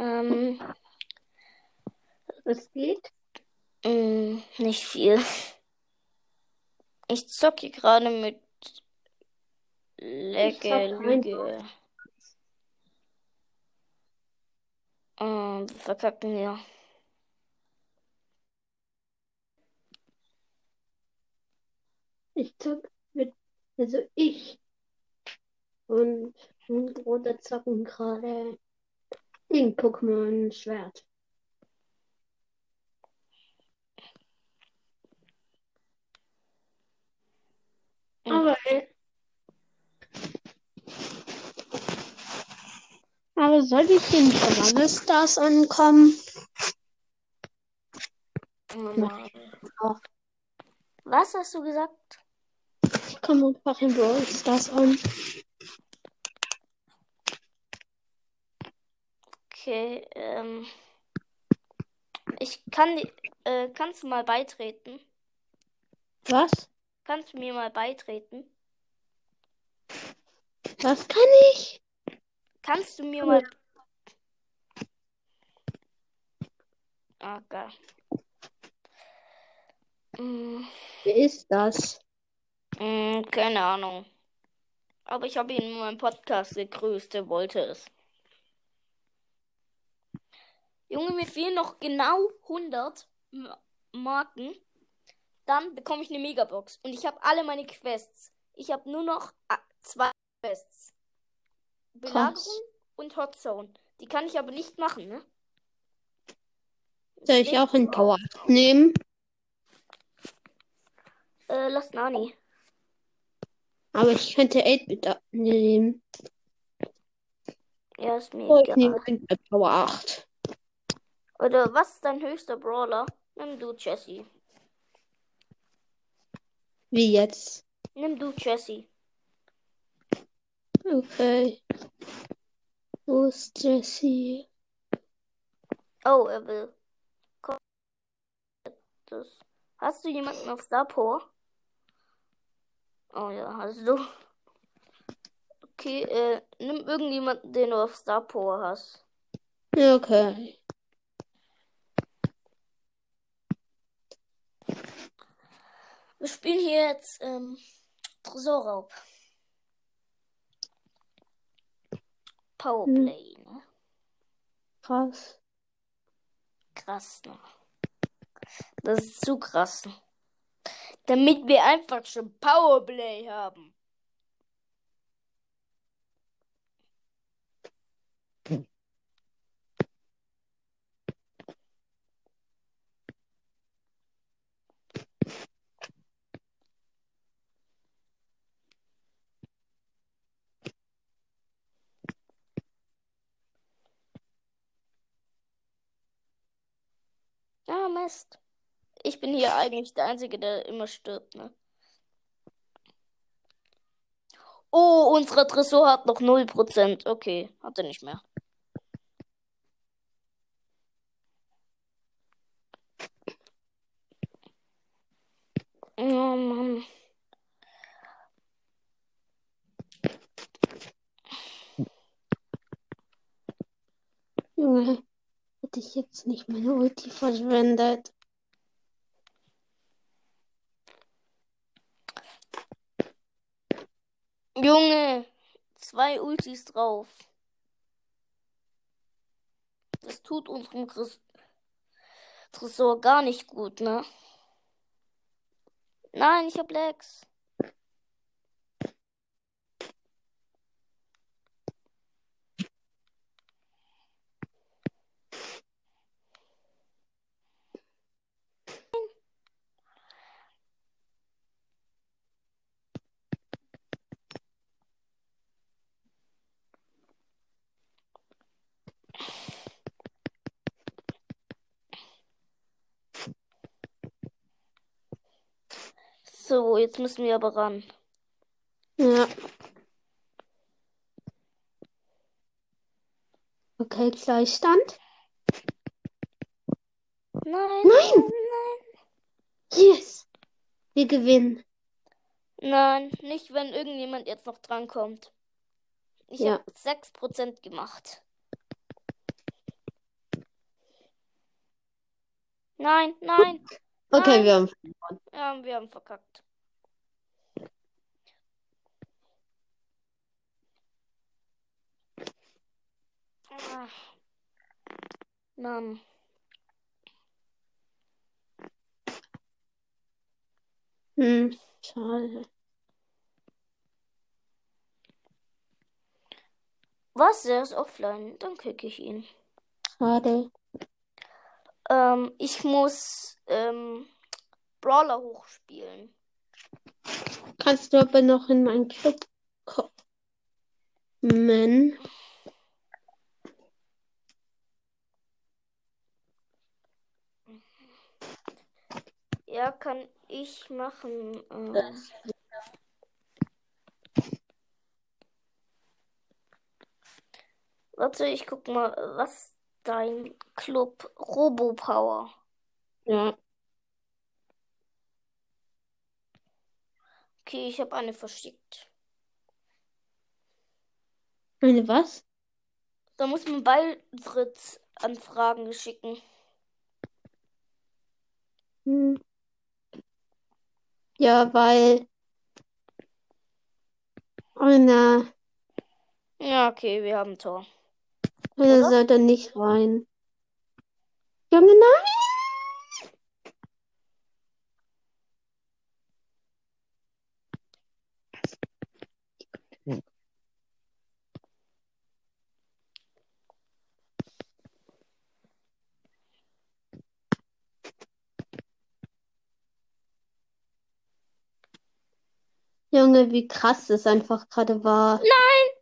Ähm, Was geht? mh, mm, nicht viel. Ich zocke gerade mit kein. Lüge. Ähm, wir verkacken hier. Ich zock mit, also ich und mein Bruder zocken gerade den Pokémon Schwert. Aber, äh, aber soll ich in Brawl Stars ankommen? Was hast du gesagt? Ich komme einfach in Brawl Stars an. Okay, ähm. Ich kann, äh, kannst du mal beitreten? Was? Kannst du mir mal beitreten? Was kann ich? Kannst du mir mal. Ah, geil. Mm, Wer ist das? mm, keine Ahnung. Aber ich habe ihn in meinem Podcast gegrüßt, er wollte es. Junge, mir fehlen noch genau 100 M- Marken. Dann bekomme ich eine Megabox. Und ich habe alle meine Quests. Ich habe nur noch ah, zwei Quests. Belagerung und Hot Zone. Die kann ich aber nicht machen, ne? Soll ich auch in Power auf. nehmen? Äh, lass Nani. Aber ich könnte 8-Bit nehmen. Ja, ist mir Oh, ich nehme egal. ihn bei Power 8. Oder was ist dein höchster Brawler? Nimm du Jessie. Wie jetzt? Nimm du Jessie. Okay. Wo ist Jessie? Oh, er will. Komm. Hast du jemanden auf Star Power? Oh ja, hast du. Okay, äh, nimm irgendjemanden, den du auf Star Power hast. Okay. Wir spielen hier jetzt ähm, Tresorraub. Powerplay, ne? Krass. Krass, ne? Das ist zu krass. Damit wir einfach schon Powerplay haben. Mist. Ich bin hier eigentlich der Einzige, der immer stirbt, ne? Oh, unser Tresor hat noch 0%. Okay, hat er nicht mehr. Oh Mann. Junge, hätte ich jetzt nicht meine Ulti verschwendet. Junge, zwei Ultis drauf. Das tut unserem Tres Tresor gar nicht gut, ne? Nein, ich hab Lex. So, jetzt müssen wir aber ran. Ja. Okay, Gleichstand. Nein. Nein. Nein. Yes. Wir gewinnen. Nein, nicht wenn irgendjemand jetzt noch drankommt. Ich ja. habe 6% gemacht. Nein, nein. Okay, Nein. wir haben. Ja, wir haben verkackt. Ah. Mann. Hm, schade. Was? Er ist offline. Dann kicke ich ihn. Schade. Ähm, ich muss ähm, Brawler hochspielen. Kannst du aber noch in meinen Club kommen? Ja, kann ich machen. Ähm, warte, ich guck mal, was dein Club Robopower. Ja. Okay, ich habe eine verschickt. Eine was? Da muss man Beitrittsanfragen schicken. Hm. Ja, weil einer, Ja, okay, wir haben Tor. Oder? soll da nicht rein. Junge, nein! Junge, wie krass das einfach gerade war. Nein!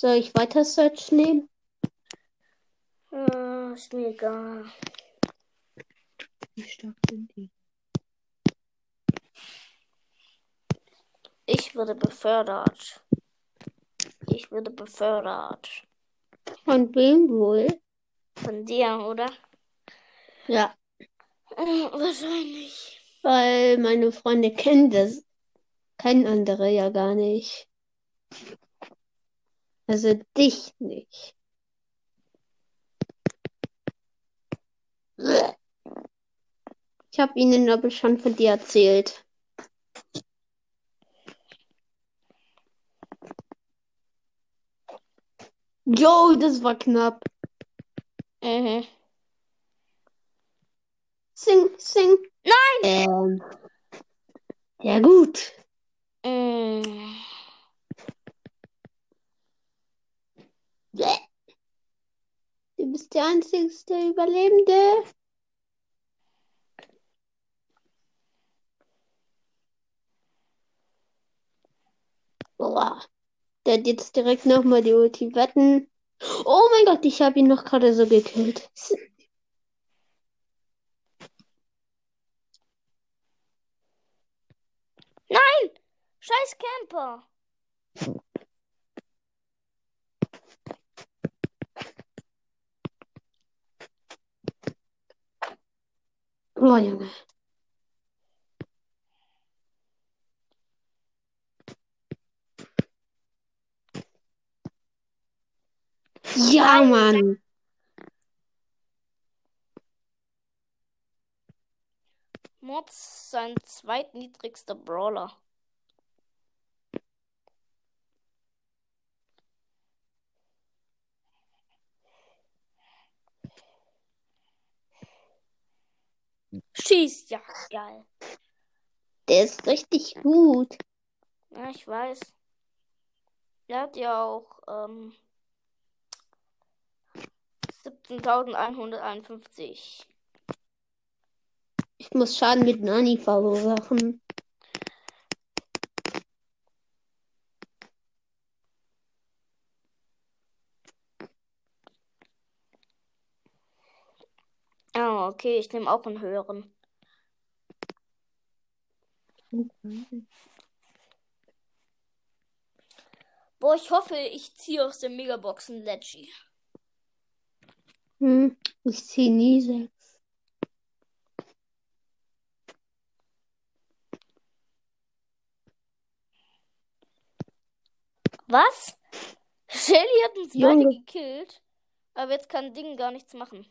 Soll ich weiter Search nehmen? Äh, ist mir egal. Wie stark sind die? Ich wurde befördert. Ich wurde befördert. Von wem wohl? Von dir, oder? Ja, Äh, wahrscheinlich. weil meine Freunde kennen das. Kennen andere ja gar nicht. Also dich nicht. Ich habe ihnen aber schon von dir erzählt. Jo, das war knapp. Mhm. Sing, sing. Nein! Ähm. Ja, gut. Mm. Du bist der einzigste Überlebende. Boah. Der hat jetzt direkt nochmal die Ulti wetten. Oh mein Gott, ich habe ihn noch gerade so gekillt. Nein! Scheiß Camper! Oh Junge. Ja. Mann. Mods sein zweitniedrigster Brawler. Schießt, ja, geil. Der ist richtig gut. Ja, ich weiß. Er hat ja auch ähm, 17.151. Ich muss Schaden mit Nani verursachen. Ah, okay, ich nehme auch einen höheren. Boah, ich hoffe, ich ziehe aus den Megaboxen Leggy. Hm, ich ziehe nie sechs. Was? Shelly hat uns Junge. beide gekillt. Aber jetzt kann Ding gar nichts machen.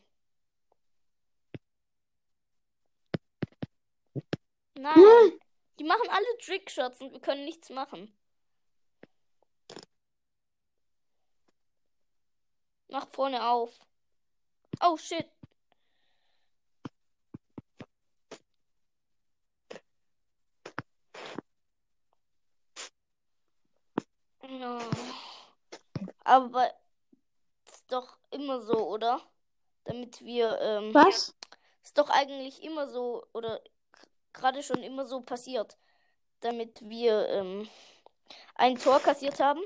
Nein. Nein. Die machen alle Trickshots und wir können nichts machen. Mach vorne auf. Oh shit. Ja. Aber ist doch immer so, oder? Damit wir, ähm, Was? ist doch eigentlich immer so, oder gerade schon immer so passiert, damit wir ähm, ein Tor kassiert haben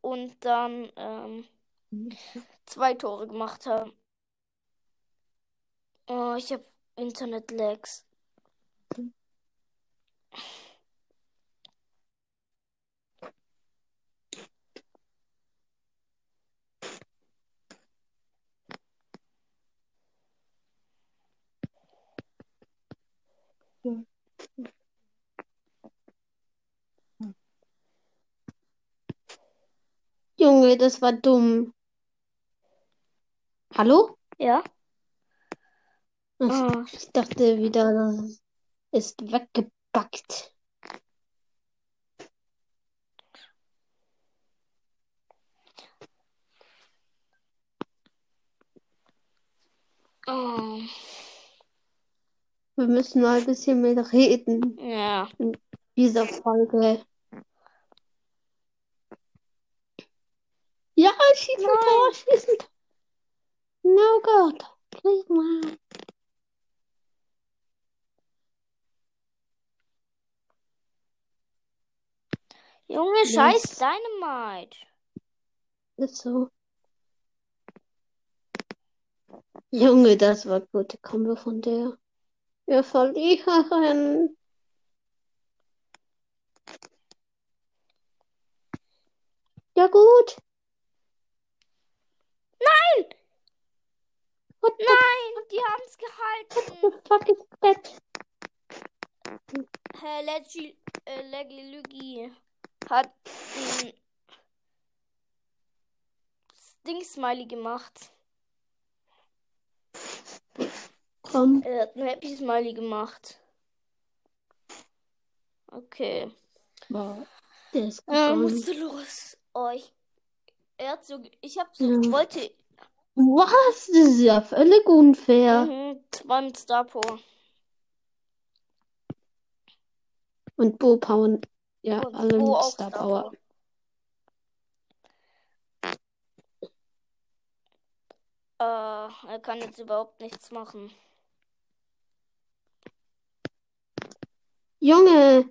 und dann ähm, zwei Tore gemacht haben. Oh, ich habe Internet-Lags. Junge, das war dumm. Hallo? Ja? Ach, Ah, Ich dachte wieder, das ist weggebackt. oh, Wir müssen mal ein bisschen mehr reden ja. in dieser Folge. Ja, schieß ein Tor, schieß ein Tor. No God, please man. Junge, scheiß Yes. Dynamite. Ist so. Junge, das war gute Kombo von der. Wir verlieren. Ja gut. Nein! What the Nein, die haben's gehalten. fuck is that? Herr Leggy, äh, Leggy Lügi hat ein Ding-Smiley gemacht. Komm. Er hat ein Happy Smiley gemacht. Okay. Wow. Der ist Er gegangen. musste los. Oh, ich, er hat so, ich hab so, Ja. wollte, Was? Das ist ja völlig unfair. mhm, Star Power. Und Bo Power. Ja, Und alle Bo mit Star. Power. Äh, er kann jetzt überhaupt nichts machen. Junge.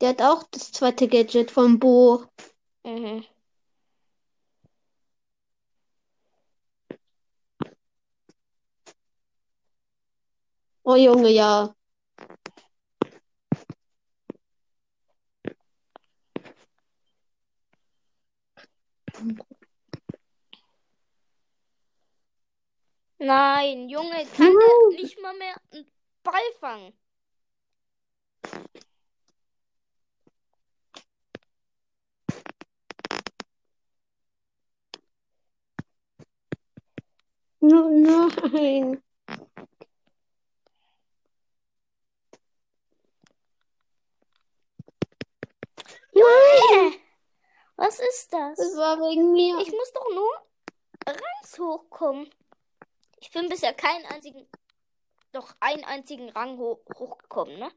Der hat auch das zweite Gadget von Bo. Mhm. Oh Junge, ja. Nein, Junge, kann der nicht mal mehr einen Ball fangen? No, nein. Junge! Was ist das? Das war wegen mir. Ich muss doch nur Rangs hochkommen. Ich bin bisher keinen einzigen, doch einen einzigen Rang ho hochgekommen, ne?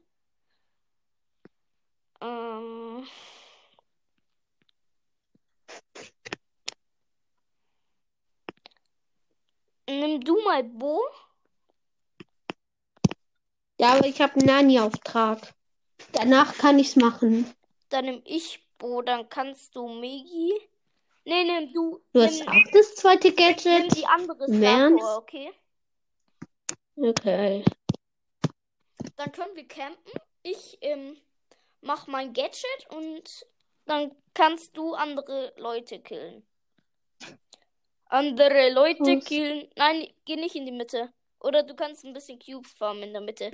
Ähm. Nimm du mal Bo. Ja, aber ich habe einen Nani-Auftrag. Danach kann ich's machen. Dann nimm ich Bo, dann kannst du Megi. Nee, nimm du. Du hast nimm, auch das zweite nimm Gadget? die andere? Power, okay? Okay. Dann können wir campen. Ich ähm, mach mein Gadget und dann kannst du andere Leute killen. Andere Leute Was? killen. Nein, geh nicht in die Mitte. Oder du kannst ein bisschen Cubes farmen in der Mitte.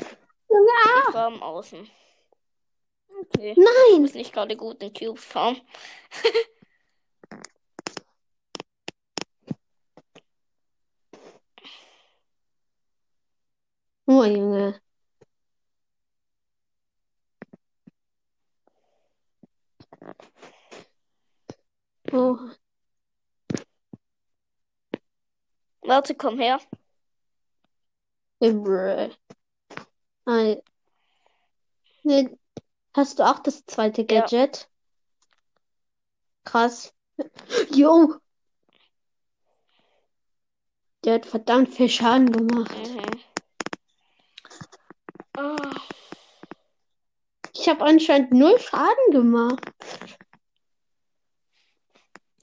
Junge, Ich farm außen. Okay. Du Nein! bist nicht gerade gut in Cube Farm. Oh, Junge. Oh, Warte, komm her. bruh. Ei. Ne, hast du auch das zweite Ja. Gadget? Krass. Jo! Der hat verdammt viel Schaden gemacht. Mhm. Ah, Ich habe anscheinend null Schaden gemacht.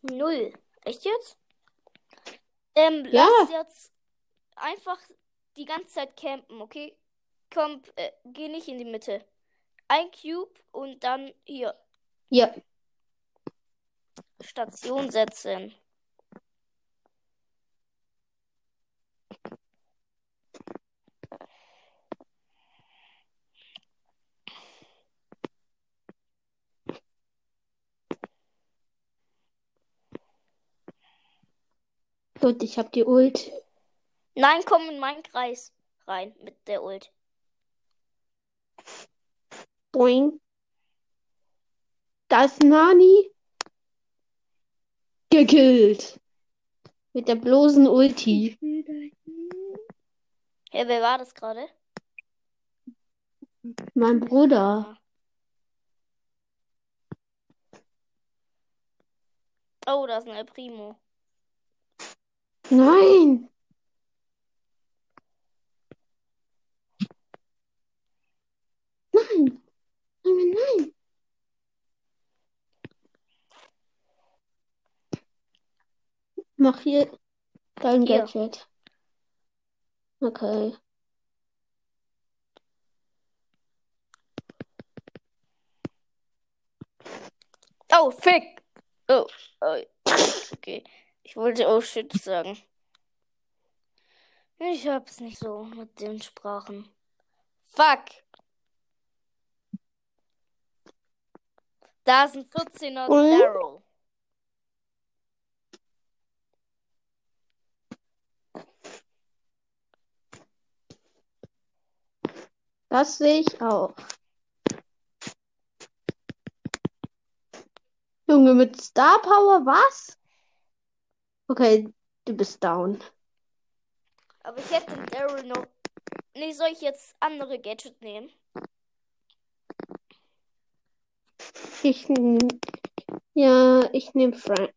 Null. Echt jetzt? Ähm, Ja. lass jetzt einfach die ganze Zeit campen, okay? Komm, äh, geh nicht in die Mitte. Ein Cube und dann hier Ja, Station setzen. Gut, ich habe die Ult. Nein, komm in meinen Kreis rein mit der Ult. Boing. Da ist Nani. Gekillt. Mit der bloßen Ulti. Hey, wer war das gerade? Mein Bruder. Oh, da ist ein El Primo. Nein. Nein. Nein, nein. Mach hier dein Hier. Gadget. Okay. Oh, fick! Oh, oh. Okay. Ich wollte oh shit sagen. Ich hab's nicht so mit den Sprachen. Fuck! Da ist ein 14er Und? Daryl. Das sehe ich auch. Junge, mit Star Power, was? Okay, du bist down. Aber ich hätte Daryl noch. Nee, soll ich jetzt andere Gadget nehmen? Ich, ja, ich nehme Frank.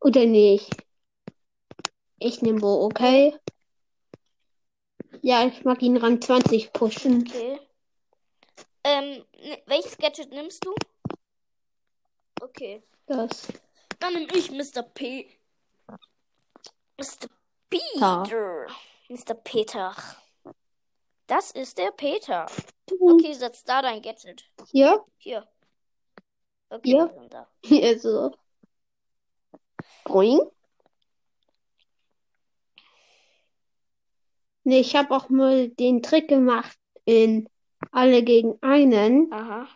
Oder nicht? Ich nehme Bo, okay? Ja, ich mag ihn Rang 20 pushen. Okay. Ähm, ne- welches Gadget nimmst du? Okay. Das. Dann nehme ich Mr. P. Mr. Peter. Mr. Peter. Das ist der Peter. Du. Okay, setz da dein Gadget. Hier? Hier. Okay, sind da. Hier so. Boing. Nee, ich habe auch mal den Trick gemacht in Alle gegen einen, Aha.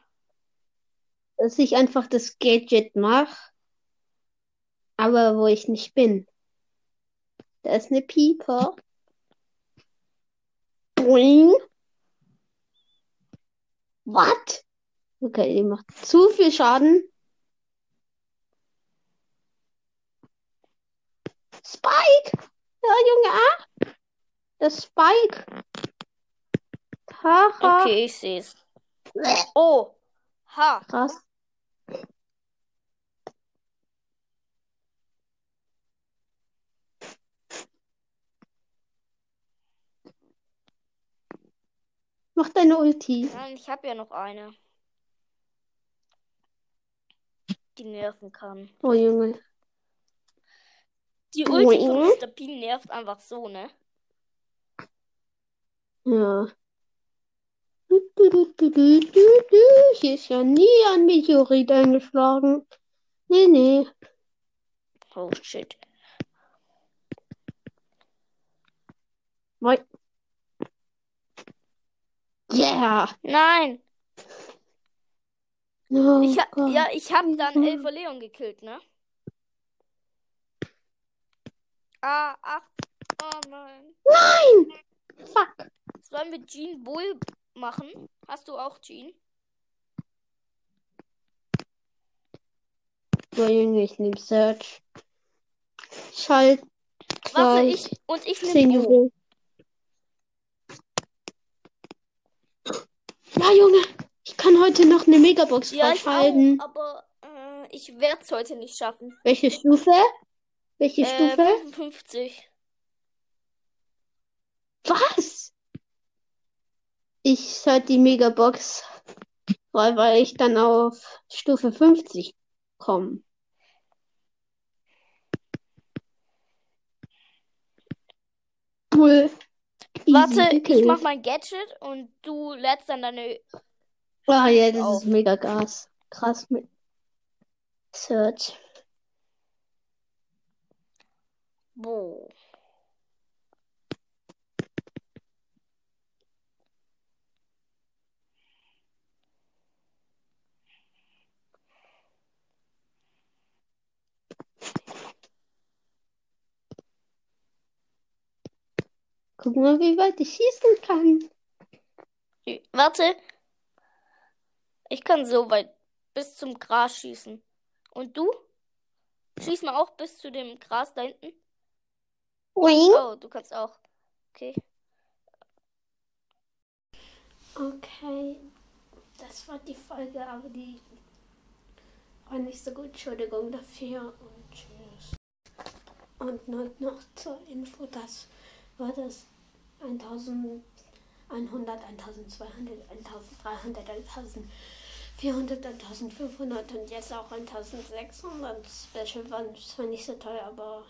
dass ich einfach das Gadget mache, aber wo ich nicht bin. Da ist eine Pieper. Boing. What? Okay, die macht zu viel Schaden. Spike! Ja, Junge, ah! Das Spike. Haha. Okay, ich sehe es. Oh. Ha. Krass. Mach deine Ulti. Nein, ich habe ja noch eine. Die nerven kann. Oh Junge. Die Ulti von Boing. Mr. P nervt einfach so, ne? Ja. Hier ist ja nie ein Meteorit eingeschlagen. Nee, nee. Oh shit. Moi. Yeah. Nein. Oh Ich ha Gott. ja, ich hab dann Elfer Leon gekillt, ne? Ah, ach. Oh nein. Nein! Fuck. Sollen wir Jean Bull machen? Hast du auch Jean? Junge, ich nehm Search. Schalt. Warte, ich und ich 10 nehme Bo. Juwelen. Ja, Junge. Ich kann heute noch eine Megabox Ja, ich freischalten. auch, aber äh, ich werde es heute nicht schaffen. Welche Stufe? Welche Äh, Stufe? 55. Was? Ich schalte die Megabox frei, weil ich dann auf Stufe 50 komme. Cool. Warte, ich mach mein Gadget und du lädst dann deine. Ah ja, das auf. ist mega Gas. Krass mit Search. Bo. Guck mal, wie weit ich schießen kann. Warte. Ich kann so weit bis zum Gras schießen. Und du? Schieß mal auch bis zu dem Gras da hinten. Wing. Oh, du kannst auch. Okay. Okay, das war die Folge, aber die war nicht so gut. Entschuldigung dafür und tschüss. Und nur noch zur Info, das war das 1100, 1200, 1300, 1400, 1500 und jetzt auch 1600. Special war zwar nicht so toll, aber